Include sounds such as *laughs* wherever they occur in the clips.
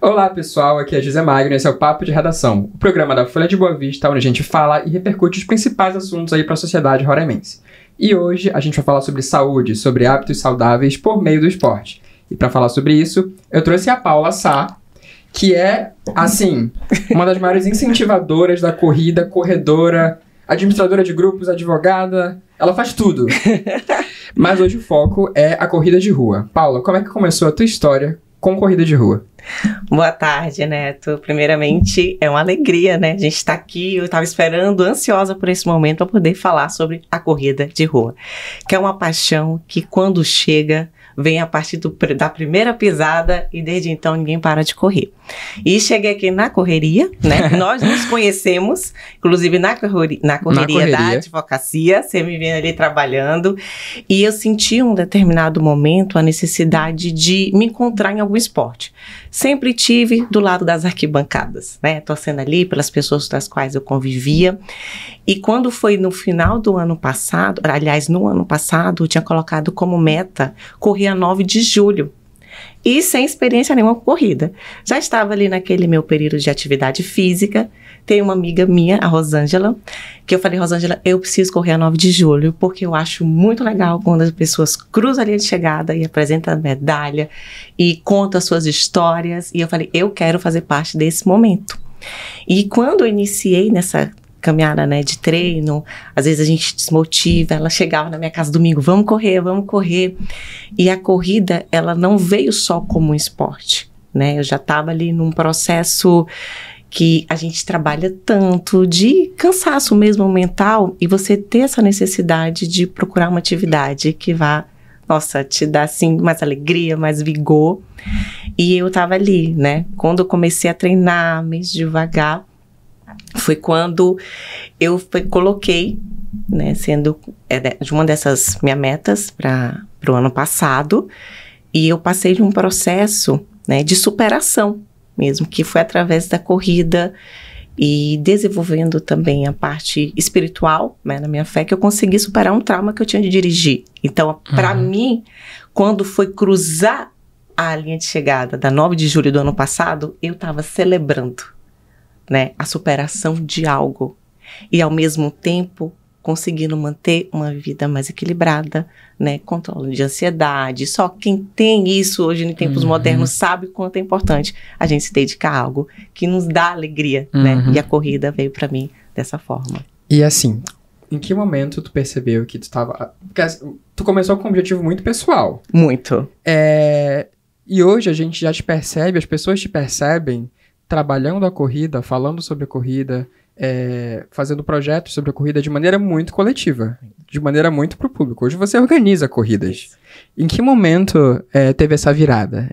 Olá pessoal, aqui é José Magno e esse é o Papo de Redação, o programa da Folha de Boa Vista onde a gente fala e repercute os principais assuntos aí para a sociedade roraimense. E hoje a gente vai falar sobre saúde, sobre hábitos saudáveis por meio do esporte. E para falar sobre isso, eu trouxe a Paula Sá, que é, assim, uma das maiores incentivadoras da corrida, corredora, administradora de grupos, advogada, ela faz tudo. *laughs* Mas hoje o foco é a corrida de rua. Paula, como é que começou a tua história com corrida de rua? Boa tarde, Neto. Primeiramente, é uma alegria, né? A gente está aqui, eu estava esperando, ansiosa por esse momento para poder falar sobre a corrida de rua, que é uma paixão que quando chega vem a partir do, da primeira pisada e desde então ninguém para de correr. E cheguei aqui na correria, né? *laughs* Nós nos conhecemos, inclusive na, correria, na, correria na correria da advocacia, você me vendo ali trabalhando, e eu senti um determinado momento a necessidade de me encontrar em algum esporte. Sempre tive do lado das arquibancadas, né? Torcendo ali pelas pessoas das quais eu convivia. E quando foi no final do ano passado, aliás, no ano passado, eu tinha colocado como meta correr a 9 de julho e sem experiência nenhuma com corrida. Já estava ali naquele meu período de atividade física. Tem uma amiga minha, a Rosângela, que eu falei, Rosângela, eu preciso correr a 9 de julho, porque eu acho muito legal quando as pessoas cruzam a linha de chegada e apresentam a medalha e contam as suas histórias. E eu falei, eu quero fazer parte desse momento. E quando eu iniciei nessa caminhada, né, de treino, às vezes a gente desmotiva, ela chegava na minha casa domingo, vamos correr, vamos correr. E a corrida, ela não veio só como um esporte, né? Eu já estava ali num processo que a gente trabalha tanto de cansaço mesmo mental e você ter essa necessidade de procurar uma atividade que vá, nossa, te dar assim mais alegria, mais vigor. E eu tava ali, né? Quando eu comecei a treinar, mais devagar, foi quando eu coloquei, né, sendo é, de uma dessas minhas metas para o ano passado, e eu passei de um processo né, de superação mesmo, que foi através da corrida e desenvolvendo também a parte espiritual né, na minha fé, que eu consegui superar um trauma que eu tinha de dirigir. Então, para uhum. mim, quando foi cruzar a linha de chegada da 9 de julho do ano passado, eu estava celebrando né, a superação de algo e ao mesmo tempo conseguindo manter uma vida mais equilibrada, né, controle de ansiedade. Só quem tem isso hoje em tempos uhum. modernos sabe o quanto é importante a gente se dedicar a algo que nos dá alegria, né? uhum. né? E a corrida veio para mim dessa forma. E assim, em que momento tu percebeu que tu estava, porque assim, tu começou com um objetivo muito pessoal. Muito. É, e hoje a gente já te percebe, as pessoas te percebem trabalhando a corrida, falando sobre a corrida, é, fazendo projetos sobre a corrida de maneira muito coletiva, de maneira muito para o público. Hoje você organiza corridas. Em que momento é, teve essa virada?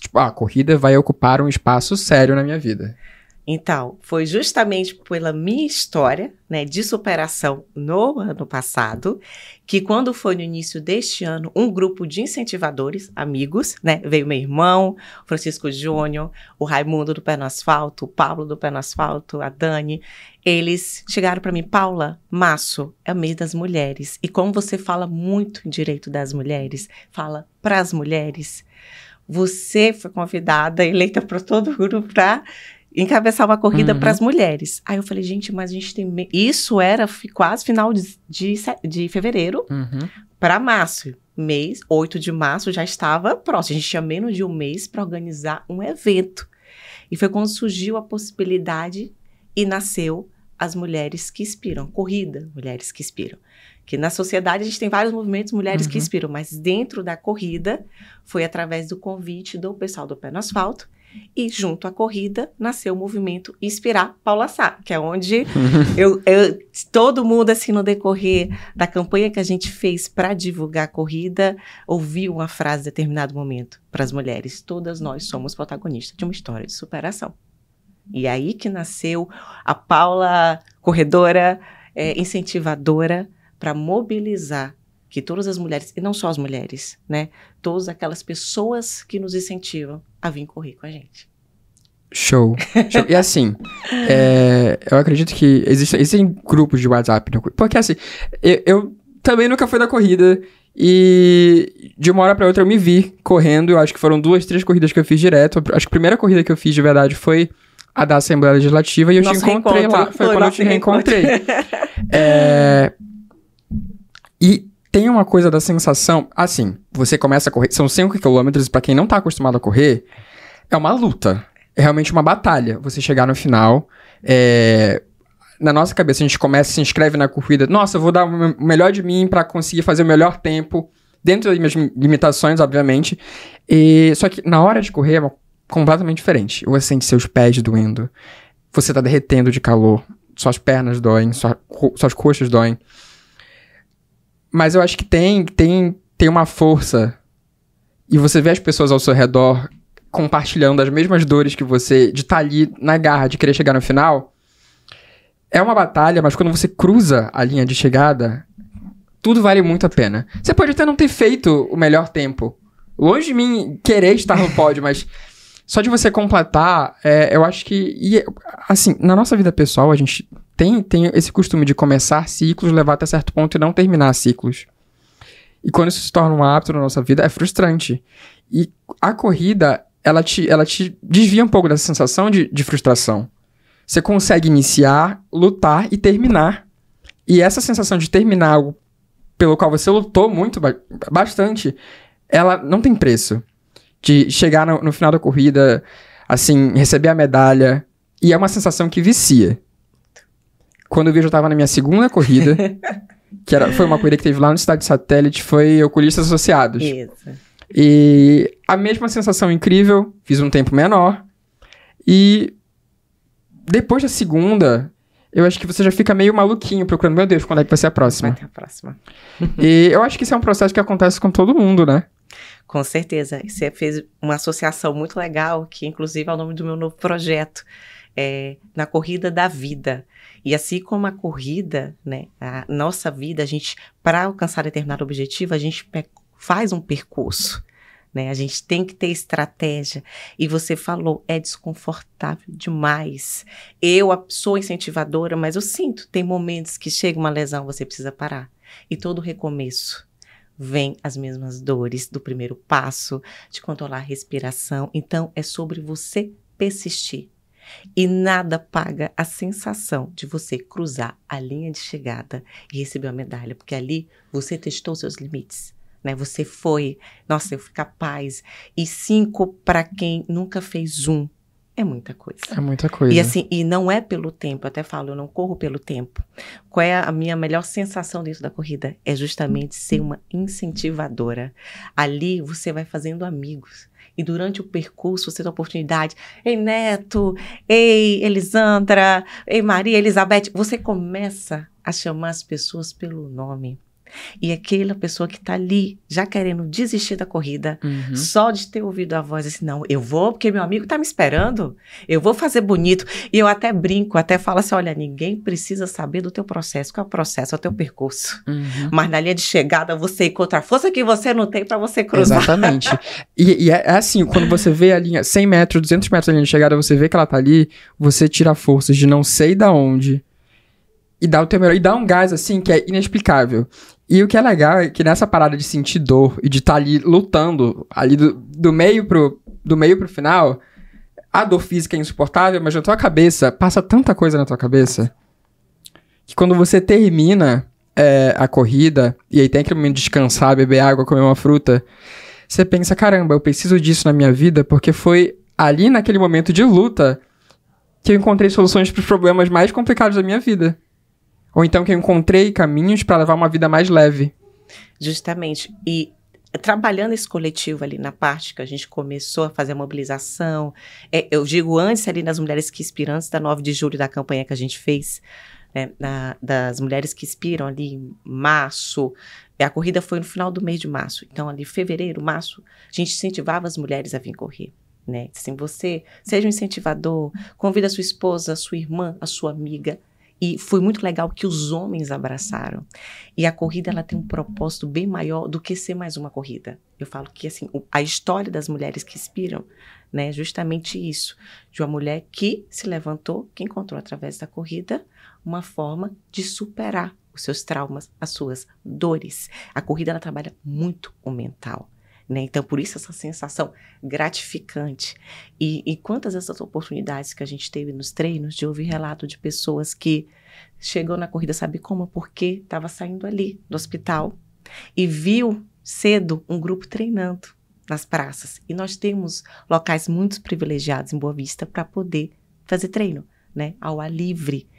Tipo, ah, a corrida vai ocupar um espaço sério na minha vida. Então, foi justamente pela minha história, né, de superação no ano passado, que quando foi no início deste ano, um grupo de incentivadores, amigos, né, veio meu irmão, Francisco Júnior, o Raimundo do Pé no Asfalto, o Pablo do Pé no Asfalto, a Dani, eles chegaram para mim, Paula, Maço, é o mês das mulheres, e como você fala muito em direito das mulheres, fala para as mulheres, você foi convidada, eleita para todo o grupo para encabeçar uma corrida uhum. para as mulheres. Aí eu falei, gente, mas a gente tem. Isso era quase final de, de, de fevereiro uhum. para março. Mês, 8 de março, já estava próximo. A gente tinha menos de um mês para organizar um evento. E foi quando surgiu a possibilidade e nasceu as mulheres que inspiram. Corrida, mulheres que inspiram. Que na sociedade a gente tem vários movimentos mulheres uhum. que inspiram, mas dentro da corrida foi através do convite do pessoal do Pé no Asfalto e junto à corrida nasceu o movimento Inspirar Paula Sá, que é onde *laughs* eu, eu, todo mundo, assim, no decorrer da campanha que a gente fez para divulgar a corrida, ouviu uma frase em determinado momento para as mulheres: todas nós somos protagonistas de uma história de superação. E aí que nasceu a Paula corredora, é, incentivadora para mobilizar que todas as mulheres, e não só as mulheres, né? Todas aquelas pessoas que nos incentivam a vir correr com a gente. Show. Show. e assim, é, eu acredito que existem, existem grupos de WhatsApp. Porque assim, eu, eu, também nunca fui da corrida E de uma hora para outra eu me vi correndo. Eu acho que foram duas, três corridas que eu fiz direto. Acho que a primeira corrida que eu fiz de verdade foi a da Assembleia Legislativa e eu Nosso te encontrei lá. Foi, Foi quando eu te reencontrei. *laughs* É, E tem uma coisa da sensação. Assim, você começa a correr. São 5 quilômetros, pra quem não tá acostumado a correr, é uma luta. É realmente uma batalha. Você chegar no final. é, Na nossa cabeça, a gente começa, se inscreve na corrida. Nossa, eu vou dar o me- o melhor de mim pra conseguir fazer o melhor tempo. Dentro das minhas limitações, obviamente. E... Só que na hora de correr é completamente diferente. Você sente seus pés doendo. Você tá derretendo de calor. Suas pernas doem. sua suas coxas doem. Mas eu acho que tem, tem, tem uma força. E você vê as pessoas ao seu redor compartilhando as mesmas dores que você, de estar ali na garra, de querer chegar no final. É uma batalha, mas quando você cruza a linha de chegada, tudo vale muito a pena. Você pode até não ter feito o melhor tempo. Longe de mim querer estar no pódio, mas só de você completar, é, eu acho que. E, assim, na nossa vida pessoal, a gente tem, tem esse costume de começar ciclos, levar até certo ponto e não terminar ciclos. E quando isso se torna um hábito na nossa vida, é frustrante. E a corrida, ela te, ela te desvia um pouco dessa sensação de, de frustração. Você consegue iniciar, lutar e terminar. E essa sensação de terminar algo pelo qual você lutou muito, ba- bastante, ela não tem preço. De chegar no, no final da corrida, assim, receber a medalha. E é uma sensação que vicia. Quando eu vi, eu já tava na minha segunda corrida, *laughs* que era, foi uma corrida que teve lá no Cidade Satélite, foi Oculistas Associados. Isso. E a mesma sensação incrível, fiz um tempo menor. E depois da segunda, eu acho que você já fica meio maluquinho procurando, meu Deus, quando é que vai ser a próxima? Vai ter a próxima. e eu acho que isso é um processo que acontece com todo mundo, né? Com certeza. Você fez uma associação muito legal, que inclusive é o nome do meu novo projeto, é na corrida da vida. E assim como a corrida, né, a nossa vida, a gente, para alcançar determinado objetivo, a gente faz um percurso. Né? A gente tem que ter estratégia. E você falou, é desconfortável demais. Eu sou incentivadora, mas eu sinto, tem momentos que chega uma lesão, você precisa parar. E todo recomeço vem as mesmas dores do primeiro passo, de controlar a respiração. Então, é sobre você persistir. E nada paga a sensação de você cruzar a linha de chegada e receber a medalha, porque ali você testou seus limites. Né? Você foi, nossa, eu fui capaz. E cinco para quem nunca fez um é muita coisa. É muita coisa. E assim, e não é pelo tempo, eu até falo, eu não corro pelo tempo. Qual é a minha melhor sensação dentro da corrida? É justamente ser uma incentivadora. Ali você vai fazendo amigos. E durante o percurso você tem a oportunidade. Ei, Neto, ei, Elisandra, ei, Maria, Elizabeth. Você começa a chamar as pessoas pelo nome. E aquela pessoa que tá ali, já querendo desistir da corrida, Uhum. só de ter ouvido a voz assim, não, eu vou porque meu amigo tá me esperando, eu vou fazer bonito. E eu até brinco, até falo assim, olha, ninguém precisa saber do teu processo. Qual é o processo? É o teu percurso. Uhum. Mas na linha de chegada você encontra a força que você não tem para você cruzar. Exatamente. e, e é, é assim, quando você vê a linha 100 metros, 200 metros da linha de chegada, você vê que ela tá ali, você tira forças de não sei da onde e dá o teu melhor, e dá um gás assim que é inexplicável. E o que é legal é que nessa parada de sentir dor e de estar ali lutando, ali do, do meio pro do meio pro final, a dor física é insuportável, mas na tua cabeça passa tanta coisa na tua cabeça que quando você termina é, a corrida e aí tem aquele momento de descansar, beber água, comer uma fruta, você pensa, caramba, eu preciso disso na minha vida porque foi ali naquele momento de luta que eu encontrei soluções para os problemas mais complicados da minha vida. Ou então que eu encontrei caminhos para levar uma vida mais leve. Justamente. E trabalhando esse coletivo ali na parte que a gente começou a fazer a mobilização, é, eu digo antes ali das mulheres que inspiram, antes da 9 de julho da campanha que a gente fez, né, na- das mulheres que inspiram ali em março, a corrida foi no final do mês de março. Então, ali, fevereiro, março, a gente incentivava as mulheres a vir correr. Né? Assim, você seja um incentivador, convida a sua esposa, a sua irmã, a sua amiga. E foi muito legal que os homens abraçaram. E a corrida ela tem um propósito bem maior do que ser mais uma corrida. Eu falo que assim, a história das mulheres que inspiram, né, é justamente isso, de uma mulher que se levantou, que encontrou através da corrida uma forma de superar os seus traumas, as suas dores. A corrida ela trabalha muito o mental. Né? Então, por isso essa sensação gratificante. E, e quantas essas oportunidades que a gente teve nos treinos de ouvir relato de pessoas que chegou na corrida, sabe como? Porque estava saindo ali do hospital e viu cedo um grupo treinando nas praças. E nós temos locais muito privilegiados em Boa Vista para poder fazer treino, né? Ao ar livre.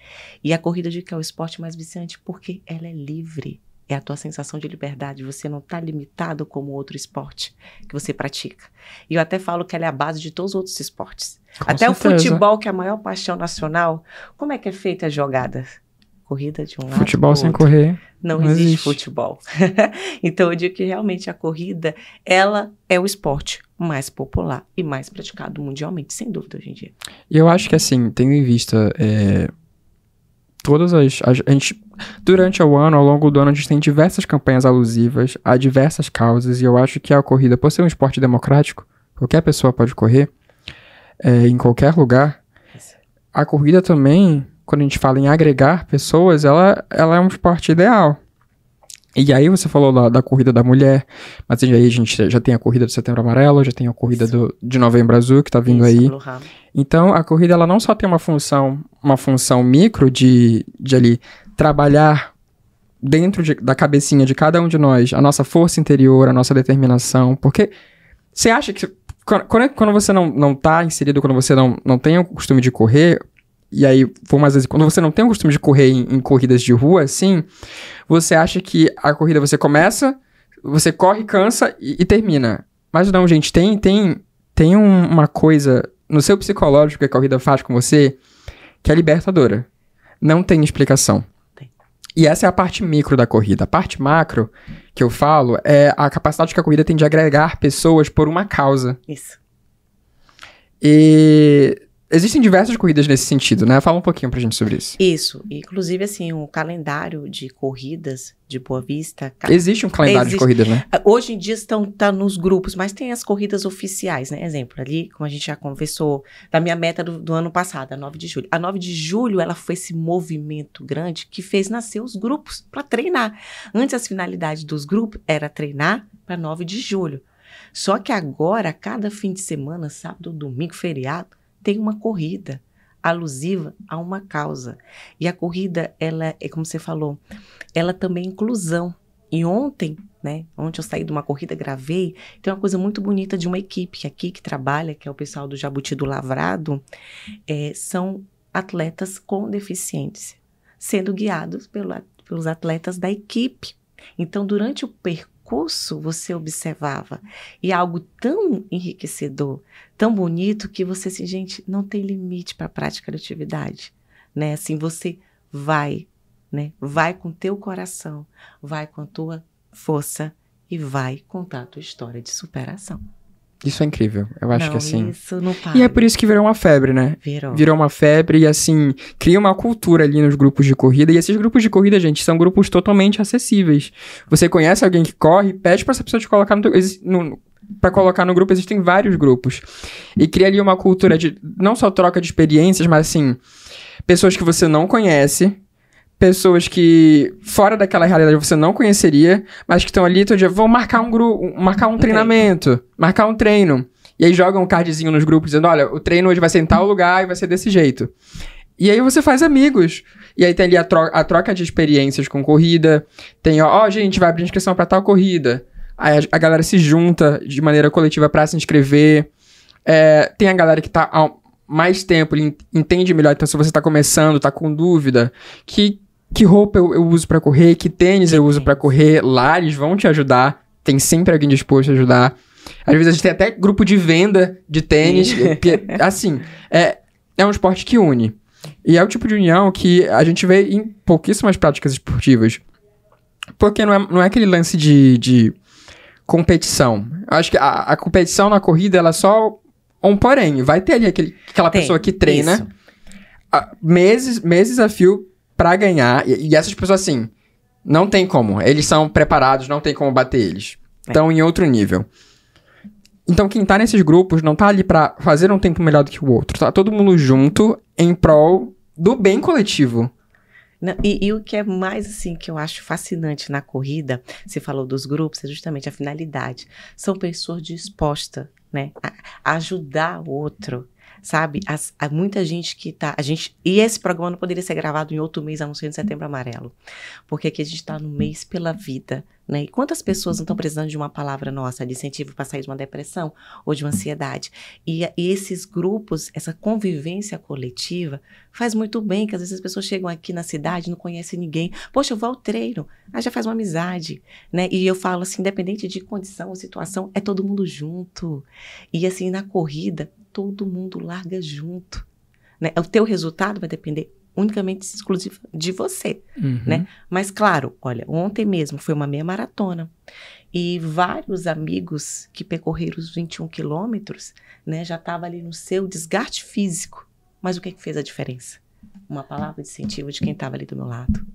E a corrida de que é o esporte mais viciante porque ela é livre. É a tua sensação de liberdade. Você não está limitado como outro esporte que você pratica. E eu até falo que ela é a base de todos os outros esportes. Com até certeza. o futebol, que é a maior paixão nacional. Como é que é feita as jogadas? Corrida de um lado. Futebol sem outro. correr. Não, Não existe, existe. futebol. *laughs* então eu digo que realmente a corrida, ela é o esporte mais popular e mais praticado mundialmente, sem dúvida hoje em dia. E eu acho que, assim, tendo em vista é, todas as, as- A gente. Durante o ano, ao longo do ano, a gente tem diversas campanhas alusivas a diversas causas. E eu acho que a corrida, por ser um esporte democrático, qualquer pessoa pode correr, é, em qualquer lugar. A corrida também, quando a gente fala em agregar pessoas, ela, ela é um esporte ideal. E aí você falou da, da corrida da mulher, mas aí a gente já tem a corrida do Setembro Amarelo, já tem a corrida do, de Novembro Azul, que tá vindo Isso, aí. Então, a corrida ela não só tem uma função, uma função micro de, de ali trabalhar dentro de- da cabecinha de cada um de nós, a nossa força interior, a nossa determinação, porque você acha que quando, quando- quando você não, não tá inserido, quando você não, não tem o costume de correr, e aí, por mais vezes, quando você não tem o costume de correr em, em corridas de rua, assim, você acha que a corrida você começa, você corre, cansa e, e termina. Mas não, gente, tem, tem, tem um- uma coisa no seu psicológico que a corrida faz com você que é libertadora. Não tem explicação. Tem. E essa é a parte micro da corrida. A parte macro que eu falo é a capacidade que a corrida tem de agregar pessoas por uma causa. Isso. E existem diversas corridas nesse sentido, né? Fala um pouquinho pra gente sobre isso. Isso. Inclusive, assim, o calendário de corridas de Boa Vista. Existe um calendário de Existe. corridas, né? Hoje em dia estão tá nos grupos, mas tem as corridas oficiais, né? Exemplo, ali, como a gente já conversou, da minha meta do, do ano passado, a 9 de julho. A 9 de julho, ela foi esse movimento grande que fez nascer os grupos para treinar. Antes, as finalidades dos grupos era treinar para 9 de julho. Só que agora, cada fim de semana, sábado, domingo, feriado, tem uma corrida alusiva a uma causa. E a corrida, ela é como você falou, ela também é inclusão. E ontem, né, ontem eu saí de uma corrida, gravei, tem uma coisa muito bonita de uma equipe aqui que trabalha, que é o pessoal do Jabuti do Lavrado, é, são atletas com deficiência, sendo guiados pelo- pelos atletas da equipe. Então, durante o percurso, você observava, e algo tão enriquecedor, tão bonito, que você, assim, gente, não tem limite para a prática da atividade, né? Assim, você vai, né? Vai com teu coração, vai com a tua força e vai contar a tua história de superação. Isso é incrível. Eu acho não, que assim. Isso não para. E é por isso que virou uma febre, né? Virou. Virou uma febre e, assim, cria uma cultura ali nos grupos de corrida. E esses grupos de corrida, gente, são grupos totalmente acessíveis. Você conhece alguém que corre, pede pra essa pessoa te colocar no, no para colocar no grupo, existem vários grupos. E cria ali uma cultura de não só troca de experiências, mas assim, pessoas que você não conhece, pessoas que fora daquela realidade você não conheceria, mas que estão ali todo dia, vão marcar um grupo, marcar um, Um treinamento, marcar um treino. E aí jogam um cardzinho nos grupos dizendo, olha, o treino hoje vai ser em tal lugar e vai ser desse jeito. E aí você faz amigos. E aí tem ali a, tro- a troca de experiências com corrida. Tem, ó, ó, gente, vai abrir inscrição pra tal corrida. Aí a, a galera se junta de maneira coletiva pra se inscrever. É, tem a galera que tá há mais tempo, entende melhor. Então, se você tá começando, tá com dúvida, que, que roupa eu, eu uso pra correr, que tênis eu uso pra correr, lá eles vão te ajudar. Tem sempre alguém disposto a ajudar. Às vezes a gente tem até grupo de venda de tênis. Que- assim, é, é um esporte que une. E é o tipo de união que a gente vê em pouquíssimas práticas esportivas. Porque não é, não é aquele lance de, de competição. Eu acho que a, a competição na corrida, ela é só um porém. Vai ter ali aquele, aquela Tem, pessoa que treina isso. ah, meses, meses a fio pra ganhar. E, e essas pessoas, assim, não tem como. Eles são preparados, não tem como bater eles. É. Estão em outro nível. Então, quem tá nesses grupos não tá ali pra fazer um tempo melhor do que o outro. Tá todo mundo junto em prol do bem coletivo. Não, e, e, o que é mais assim que eu acho fascinante na corrida, você falou dos grupos, é justamente a finalidade. São pessoas dispostas, né, a ajudar o outro, sabe? As, há muita gente que tá. A gente, e esse programa não poderia ser gravado em outro mês, a não ser em setembro amarelo. Porque aqui a gente está no mês pela vida. Né? E quantas pessoas não estão precisando de uma palavra nossa, de incentivo para sair de uma depressão ou de uma ansiedade? E, e, esses grupos, essa convivência coletiva, faz muito bem, que às vezes as pessoas chegam aqui na cidade não conhecem ninguém. Poxa, eu vou ao treino, aí já faz uma amizade, né? E eu falo assim, independente de condição ou situação, é todo mundo junto. E assim, na corrida, todo mundo larga junto. Né? O teu resultado vai depender unicamente exclusivo de você, uhum. né? Mas claro, olha, ontem mesmo foi uma meia maratona e vários amigos que percorreram os 21 quilômetros, né, já estavam ali no seu desgaste físico. Mas o que, que fez a diferença? Uma palavra de incentivo de quem estava ali do meu lado.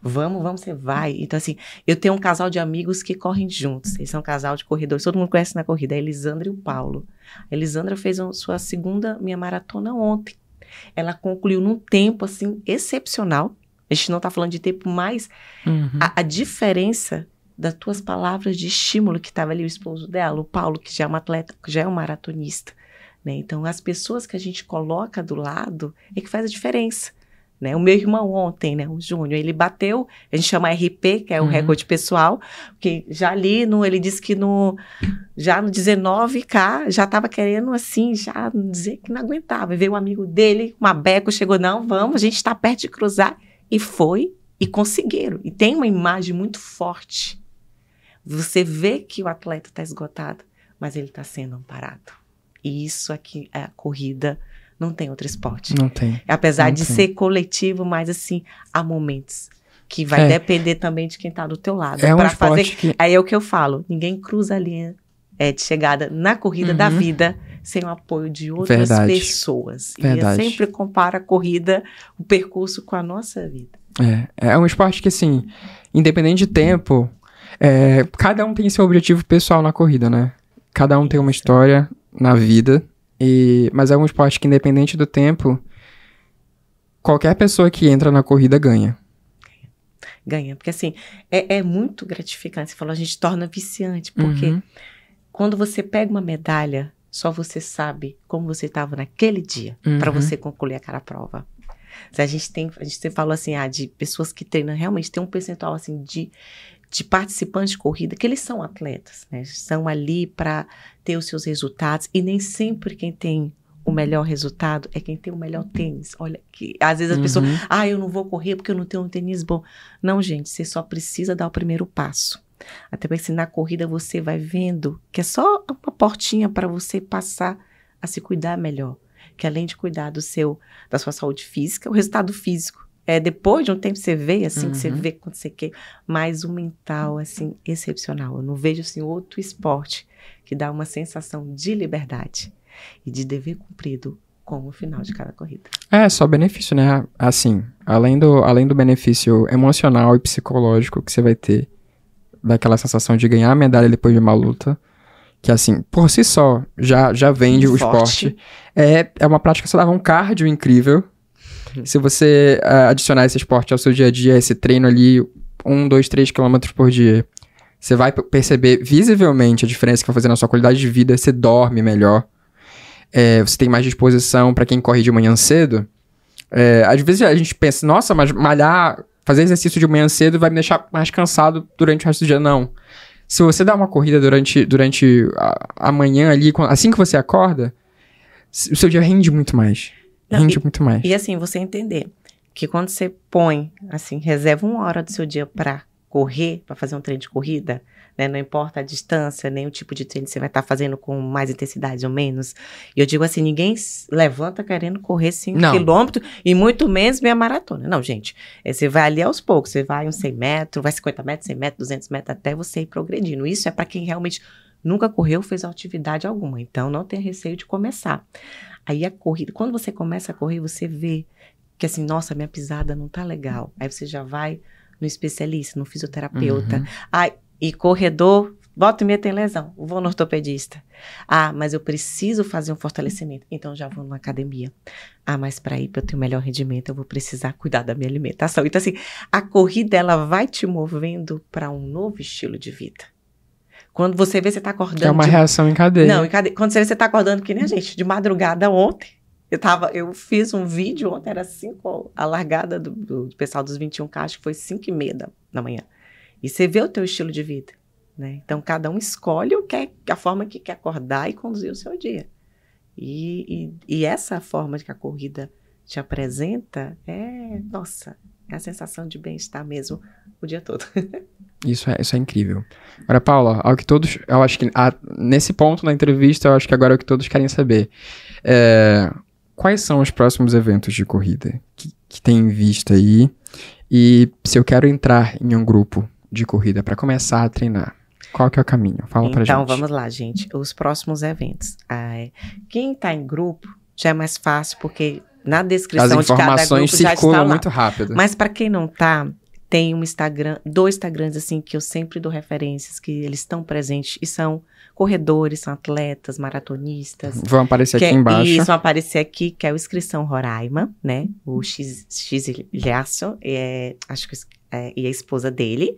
Vamos, vamos, você vai. Então, assim, eu tenho um casal de amigos que correm juntos. Eles são um casal de corredores, todo mundo conhece na corrida, a Elisandra e o Paulo. A Elisandra fez a sua segunda minha maratona ontem. Ela concluiu num tempo, assim, excepcional. A gente não está falando de tempo, mas uhum. a, a diferença das tuas palavras de estímulo que estava ali o esposo dela, o Paulo, que já é um atleta, que já é um maratonista. Né? Então, as pessoas que a gente coloca do lado é que faz a diferença. Né? O meu irmão ontem, né, o Júnior, ele bateu, a gente chama RP, que é o uhum. recorde pessoal, que já ali, no, ele disse que no, já no 19K, já estava querendo assim, já dizer que não aguentava. E veio um amigo dele, uma beco, chegou, não, vamos, a gente está perto de cruzar. E foi, e conseguiram. E tem uma imagem muito forte. Você vê que o atleta está esgotado, mas ele está sendo amparado. E isso aqui é a corrida não tem outro esporte. Não tem. Apesar não de tem. ser coletivo, mas assim, há momentos que vai é. depender também de quem está do teu lado. É um esporte fazer... que... Aí é o que eu falo, ninguém cruza a linha é, de chegada na corrida uhum. da vida sem o apoio de outras Verdade. pessoas. Verdade. E eu sempre comparo a corrida, o percurso com a nossa vida. É, é um esporte que, assim, independente de tempo, é, cada um tem seu objetivo pessoal na corrida, né? Cada um tem uma história na vida e, mas é um esporte que, independente do tempo, qualquer pessoa que entra na corrida ganha. Ganha, porque assim, é, é muito gratificante. Você falou, a gente torna viciante, porque uhum. quando você pega uma medalha, só você sabe como você estava naquele dia uhum. para você concluir aquela prova. A gente tem, a gente falou assim, ah, de pessoas que treinam, realmente tem um percentual assim de de participantes de corrida, que eles são atletas, né? Estão ali para ter os seus resultados e nem sempre quem tem o melhor resultado é quem tem o melhor tênis. Olha, que às vezes as uhum. pessoas, ah, eu não vou correr porque eu não tenho um tênis bom. Não, gente, você só precisa dar o primeiro passo. Até porque se na corrida você vai vendo que é só uma portinha para você passar a se cuidar melhor. Que além de cuidar do seu, da sua saúde física, o resultado físico é, depois de um tempo você vê, assim, uhum. que você vê quando você quer, mas o mental, assim, excepcional. Eu não vejo, assim, outro esporte que dá uma sensação de liberdade e de dever cumprido como o final de cada corrida. É, só benefício, né? Assim, além do, além do benefício emocional e psicológico que você vai ter, daquela sensação de ganhar a medalha depois de uma luta, que assim, por si só, já, já vende o esporte. É, é uma prática, você dava um cardio incrível, se você uh, adicionar esse esporte ao seu dia a dia, esse treino ali, um, dois, três quilômetros por dia, você vai perceber visivelmente a diferença que vai fazer na sua qualidade de vida, você dorme melhor, é, você tem mais disposição para quem corre de manhã cedo. É, às vezes a gente pensa, nossa, mas malhar, fazer exercício de manhã cedo vai me deixar mais cansado durante o resto do dia. Não. Se você dá uma corrida durante, durante a, a manhã ali, assim que você acorda, o seu dia rende muito mais. Não, Rende e, muito mais. E assim, você entender que quando você põe, assim, reserva uma hora do seu dia para correr, para fazer um treino de corrida, né? Não importa a distância, nem o tipo de treino que você vai estar tá fazendo com mais intensidade ou menos. E eu digo assim, ninguém levanta querendo correr 5 quilômetros e muito menos meia maratona. Não, gente. É, você vai ali aos poucos, você vai uns 100 metros, vai 50 metros, 100 metros, 200 metros, até você ir progredindo. Isso é para quem realmente nunca correu, fez atividade alguma. Então, não tenha receio de começar. Aí a corrida, quando você começa a correr, você vê que assim, nossa, minha pisada não tá legal. Aí você já vai no especialista, no fisioterapeuta. Uhum. Ai, e corredor Volta e meia tem lesão, vou no ortopedista. Ah, mas eu preciso fazer um fortalecimento, então já vou numa academia. Ah, mas para ir para eu ter o um melhor rendimento, eu vou precisar cuidar da minha alimentação. Então assim, a corrida ela vai te movendo para um novo estilo de vida. Quando você vê você tá acordando. É uma de... reação em cadeia. Não, em cadeia. quando você vê você tá acordando que nem a gente, de madrugada ontem. Eu, tava, eu fiz um vídeo ontem, era 5, a largada do, do, pessoal dos 21K, acho que foi 5 e meia da, da manhã. E você vê o teu estilo de vida. Né? Então, cada um escolhe o que é, a forma que quer acordar e conduzir o seu dia. E, e, e, essa forma que a corrida te apresenta é, nossa, é a sensação de bem-estar mesmo o dia todo. *laughs* isso, é, isso é incrível. Agora, Paula, ao que todos, eu acho que a, nesse ponto na entrevista, eu acho que agora é o que todos querem saber. É, quais são os próximos eventos de corrida que, que tem em vista aí? E se eu quero entrar em um grupo de corrida para começar a treinar, qual que é o caminho? Fala então, pra gente. Então, vamos lá, gente. Os próximos eventos. Ah, é, quem está em grupo já é mais fácil, porque na descrição de cada grupo já está lá. muito rápido. Mas para quem não tá, tem um Instagram, dois Instagrams assim que eu sempre dou referências, que eles estão presentes e são corredores, são atletas, maratonistas. Vão aparecer aqui é, embaixo. Isso, vão aparecer aqui, que é o Inscrição Roraima, né? O X, X é, acho que é, e a esposa dele.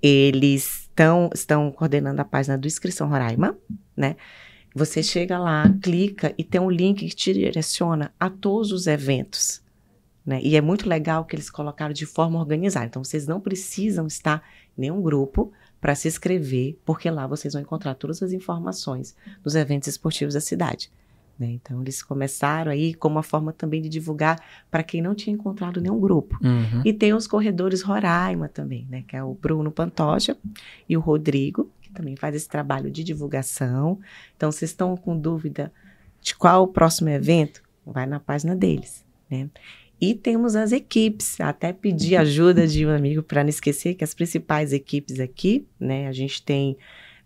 Eles estão, estão coordenando a página do Inscrição Roraima, né? Você chega lá, clica e tem um link que te direciona a todos os eventos. Né? E é muito legal que eles colocaram de forma organizada. Então, vocês não precisam estar em nenhum grupo para se inscrever, porque lá vocês vão encontrar todas as informações dos eventos esportivos da cidade. Né? Então, eles começaram aí como uma forma também de divulgar para quem não tinha encontrado nenhum grupo. Uhum. E tem os corredores Roraima também, né? que é o Bruno Pantoja e o Rodrigo, que também faz esse trabalho de divulgação. Então, vocês estão com dúvida de qual o próximo evento? Vai na página deles. Né? E temos as equipes, até pedir ajuda de um amigo para não esquecer que as principais equipes aqui, né? A gente tem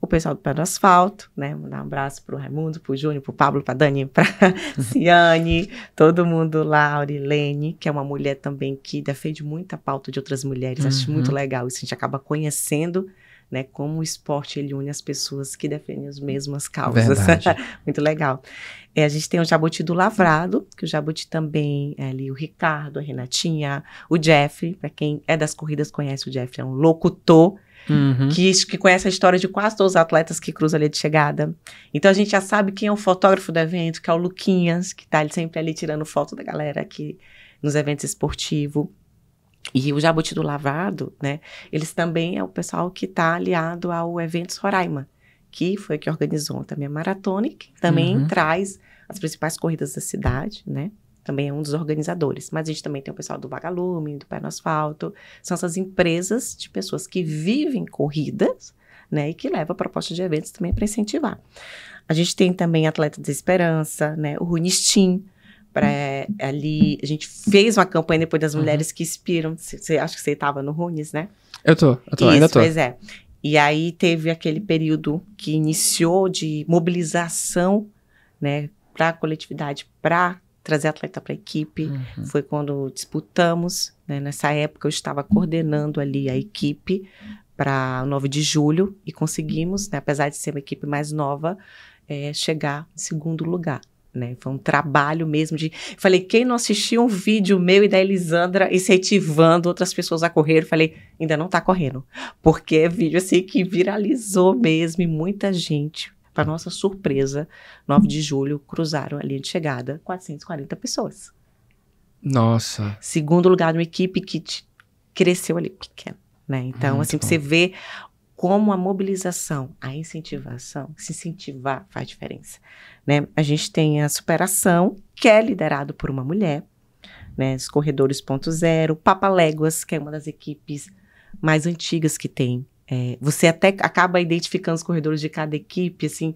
o pessoal do Pé do Asfalto, né? Mandar um abraço pro Raimundo, pro Júnior, pro Pablo, pra Dani, pra *laughs* Ciane, todo mundo lá, Aurilene, que é uma mulher também que defende muita pauta de outras mulheres. Uhum. Acho muito legal isso. A gente acaba conhecendo né, como o esporte ele une as pessoas que defendem as mesmas causas. *laughs* Muito legal. É, a gente tem o Jabuti do Lavrado, que o Jabuti também é ali o Ricardo, a Renatinha, o Jeff, para quem é das corridas conhece o Jeff, é um locutor uhum. que, que conhece a história de quase todos os atletas que cruzam ali de chegada. Então a gente já sabe quem é o fotógrafo do evento, que é o Luquinhas, que está sempre ali tirando foto da galera aqui nos eventos esportivos. E o Jabuti do Lavado, né? Eles também é o pessoal que está aliado ao Eventos Roraima, que foi que organizou também a maratona e que também uhum. traz as principais corridas da cidade, né? também é um dos organizadores. Mas a gente também tem o pessoal do Vagalume, do Pé no Asfalto. São essas empresas de pessoas que vivem corridas, né? E que levam a proposta de eventos também para incentivar. A gente tem também Atleta da Esperança, né? O Runistim, para ali a gente fez uma campanha depois das uhum. mulheres que inspiram. Você acha que você estava no Runis, né? Eu tô, eu tô, Isso, ainda tô. Pois é. E aí teve aquele período que iniciou de mobilização, né, para a coletividade, para trazer atleta para a equipe. Uhum. Foi quando disputamos. Né? Nessa época eu estava coordenando ali a equipe para o 9 de julho e conseguimos, né, apesar de ser uma equipe mais nova, é, chegar em segundo lugar. Né? Foi um trabalho mesmo de. Falei, quem não assistiu um vídeo meu e da Elisandra incentivando outras pessoas a correr? Falei, ainda não está correndo. Porque é vídeo assim que viralizou mesmo e muita gente para nossa surpresa, 9 de julho, cruzaram a linha de chegada 440 pessoas. Nossa. Segundo lugar, uma equipe que cresceu ali pequena. Né? Então, Muito assim, bom. você vê como a mobilização, a incentivação, se incentivar faz diferença. Né? A gente tem a superação, que é liderado por uma mulher, né? Os Corredores Ponto Zero, Papa Léguas, que é uma das equipes mais antigas que tem é, você até acaba identificando os corredores de cada equipe, assim,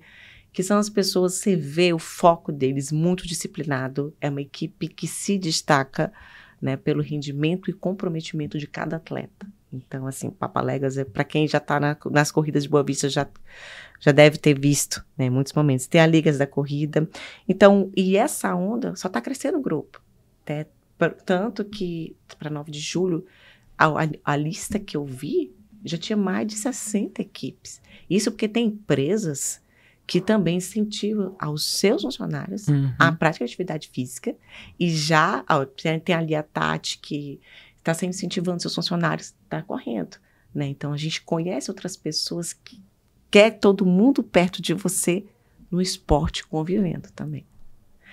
que são as pessoas, você vê o foco deles muito disciplinado. É uma equipe que se destaca né, pelo rendimento e comprometimento de cada atleta. Então, assim, Papaléguas, é, para quem já está na, nas corridas de Boa Vista, já, já deve ter visto né, muitos momentos. Tem a Ligas da Corrida. Então, e essa onda só está crescendo o grupo. Né? Tanto que, para 9 de julho, a, a, a lista que eu vi já tinha mais de 60 equipes. Isso porque tem empresas que também incentivam aos seus funcionários Uhum. a prática de atividade física e já ó, tem ali a Tati que está sempre incentivando seus funcionários a estar correndo, né? Então a gente conhece outras pessoas que quer todo mundo perto de você no esporte convivendo também.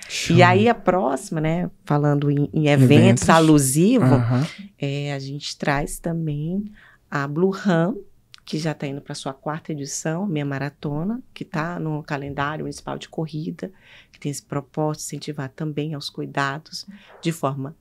Show. E aí a próxima, né, falando em, em eventos, Eventos. alusivos, Aham. é, a gente traz também a Blue Run, que já está indo para sua quarta edição, meia maratona, que está no calendário municipal de corrida, que tem esse propósito de incentivar também aos cuidados de forma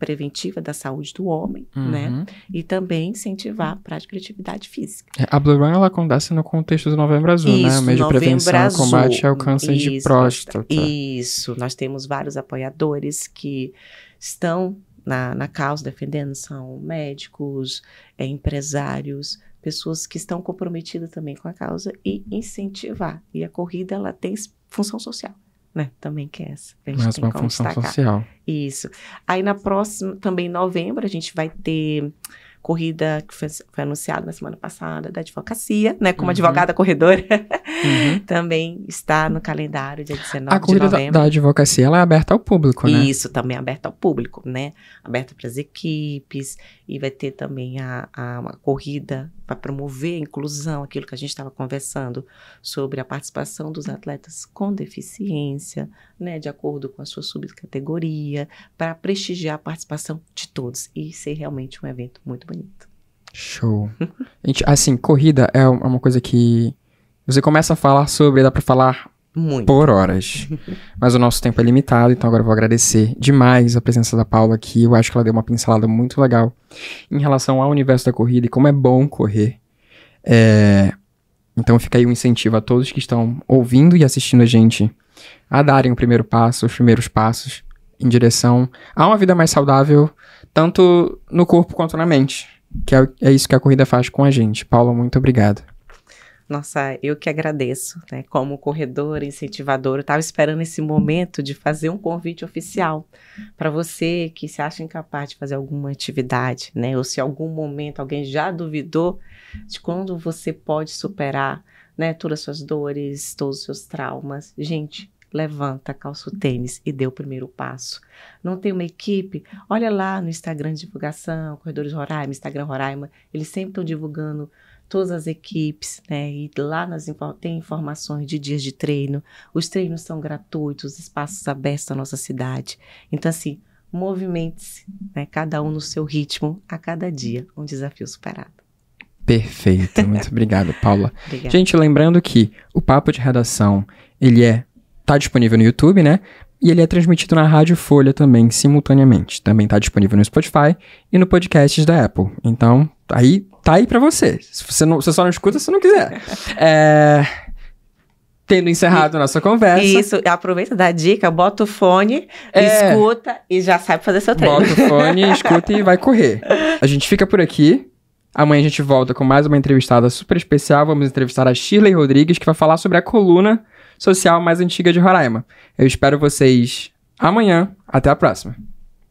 preventiva da saúde do homem, né? Uhum. E também incentivar a prática de atividade física. É, A Blue Run ela acontece no contexto do Novembro Azul, né? Isso, O mês de prevenção ao combate ao câncer de Isso, próstata. Isso, nós temos vários apoiadores que estão na, na causa defendendo, são médicos, é, empresários, pessoas que estão comprometidas também com a causa e incentivar. E a corrida, ela tem função social, né? Também que é essa. A gente Mais tem uma como função destacar. social. Isso. Aí na próxima, também em novembro, a gente vai ter corrida que foi, foi anunciada na semana passada da advocacia, né? Como Uhum. advogada corredora, *laughs* Uhum. também está no calendário dia 19 A de corrida da, novembro. da advocacia ela é aberta ao público, né? Isso, também aberta ao público, né? Aberta para as equipes e vai ter também a, a uma corrida para promover a inclusão, aquilo que a gente estava conversando sobre a participação dos atletas com deficiência, né? De acordo com a sua subcategoria, para prestigiar a participação de todos e ser realmente um evento muito bonito. Show. *laughs* Gente, assim, corrida é é uma coisa que você começa a falar sobre, dá pra falar Muito. por horas. *laughs* Mas o nosso tempo é limitado, então agora eu vou agradecer demais a presença da Paula aqui. Eu acho que ela deu uma pincelada muito legal em relação ao universo da corrida e como é bom correr. É, Então fica aí um incentivo a todos que estão ouvindo e assistindo a gente a darem o primeiro passo, os primeiros passos em direção a uma vida mais saudável, tanto no corpo quanto na mente. Que é, é isso que a corrida faz com a gente. Paula, muito obrigado. Nossa, eu que agradeço, né? Como corredora, incentivadora, eu estava esperando esse momento de fazer um convite oficial para você que se acha incapaz de fazer alguma atividade, né? Ou se em algum momento alguém já duvidou de quando você pode superar, né? Todas as suas dores, todos os seus traumas. Gente, levanta, calça o tênis e dê o primeiro passo. Não tem uma equipe? Olha lá no Instagram de divulgação, Corredores Roraima, Instagram Roraima, eles sempre estão divulgando todas as equipes, né? E lá nas, tem informações de dias de treino. Os treinos são gratuitos, espaços abertos na nossa cidade. Então, assim, movimente-se, né? Cada um no seu ritmo, a cada dia, um desafio superado. Perfeito. Muito *laughs* obrigado, Paula. Obrigada. Gente, lembrando que o Papo de Redação, ele é tá disponível no YouTube, né? E ele é transmitido na Rádio Folha também, simultaneamente. Também tá disponível no Spotify e no podcast da Apple. Então, aí tá aí pra você. Se você, não, você só não escuta se não quiser. *laughs* É, Tendo encerrado nossa conversa, Isso, aproveita da dica, bota o fone, É. escuta e já sabe fazer seu treino. bota o fone, *laughs* escuta e vai correr. A gente fica por aqui. Amanhã a gente volta com mais uma entrevistada super especial. Vamos entrevistar a Shirley Rodrigues, que vai falar sobre a coluna social mais antiga de Roraima. Eu espero vocês amanhã. Até a próxima.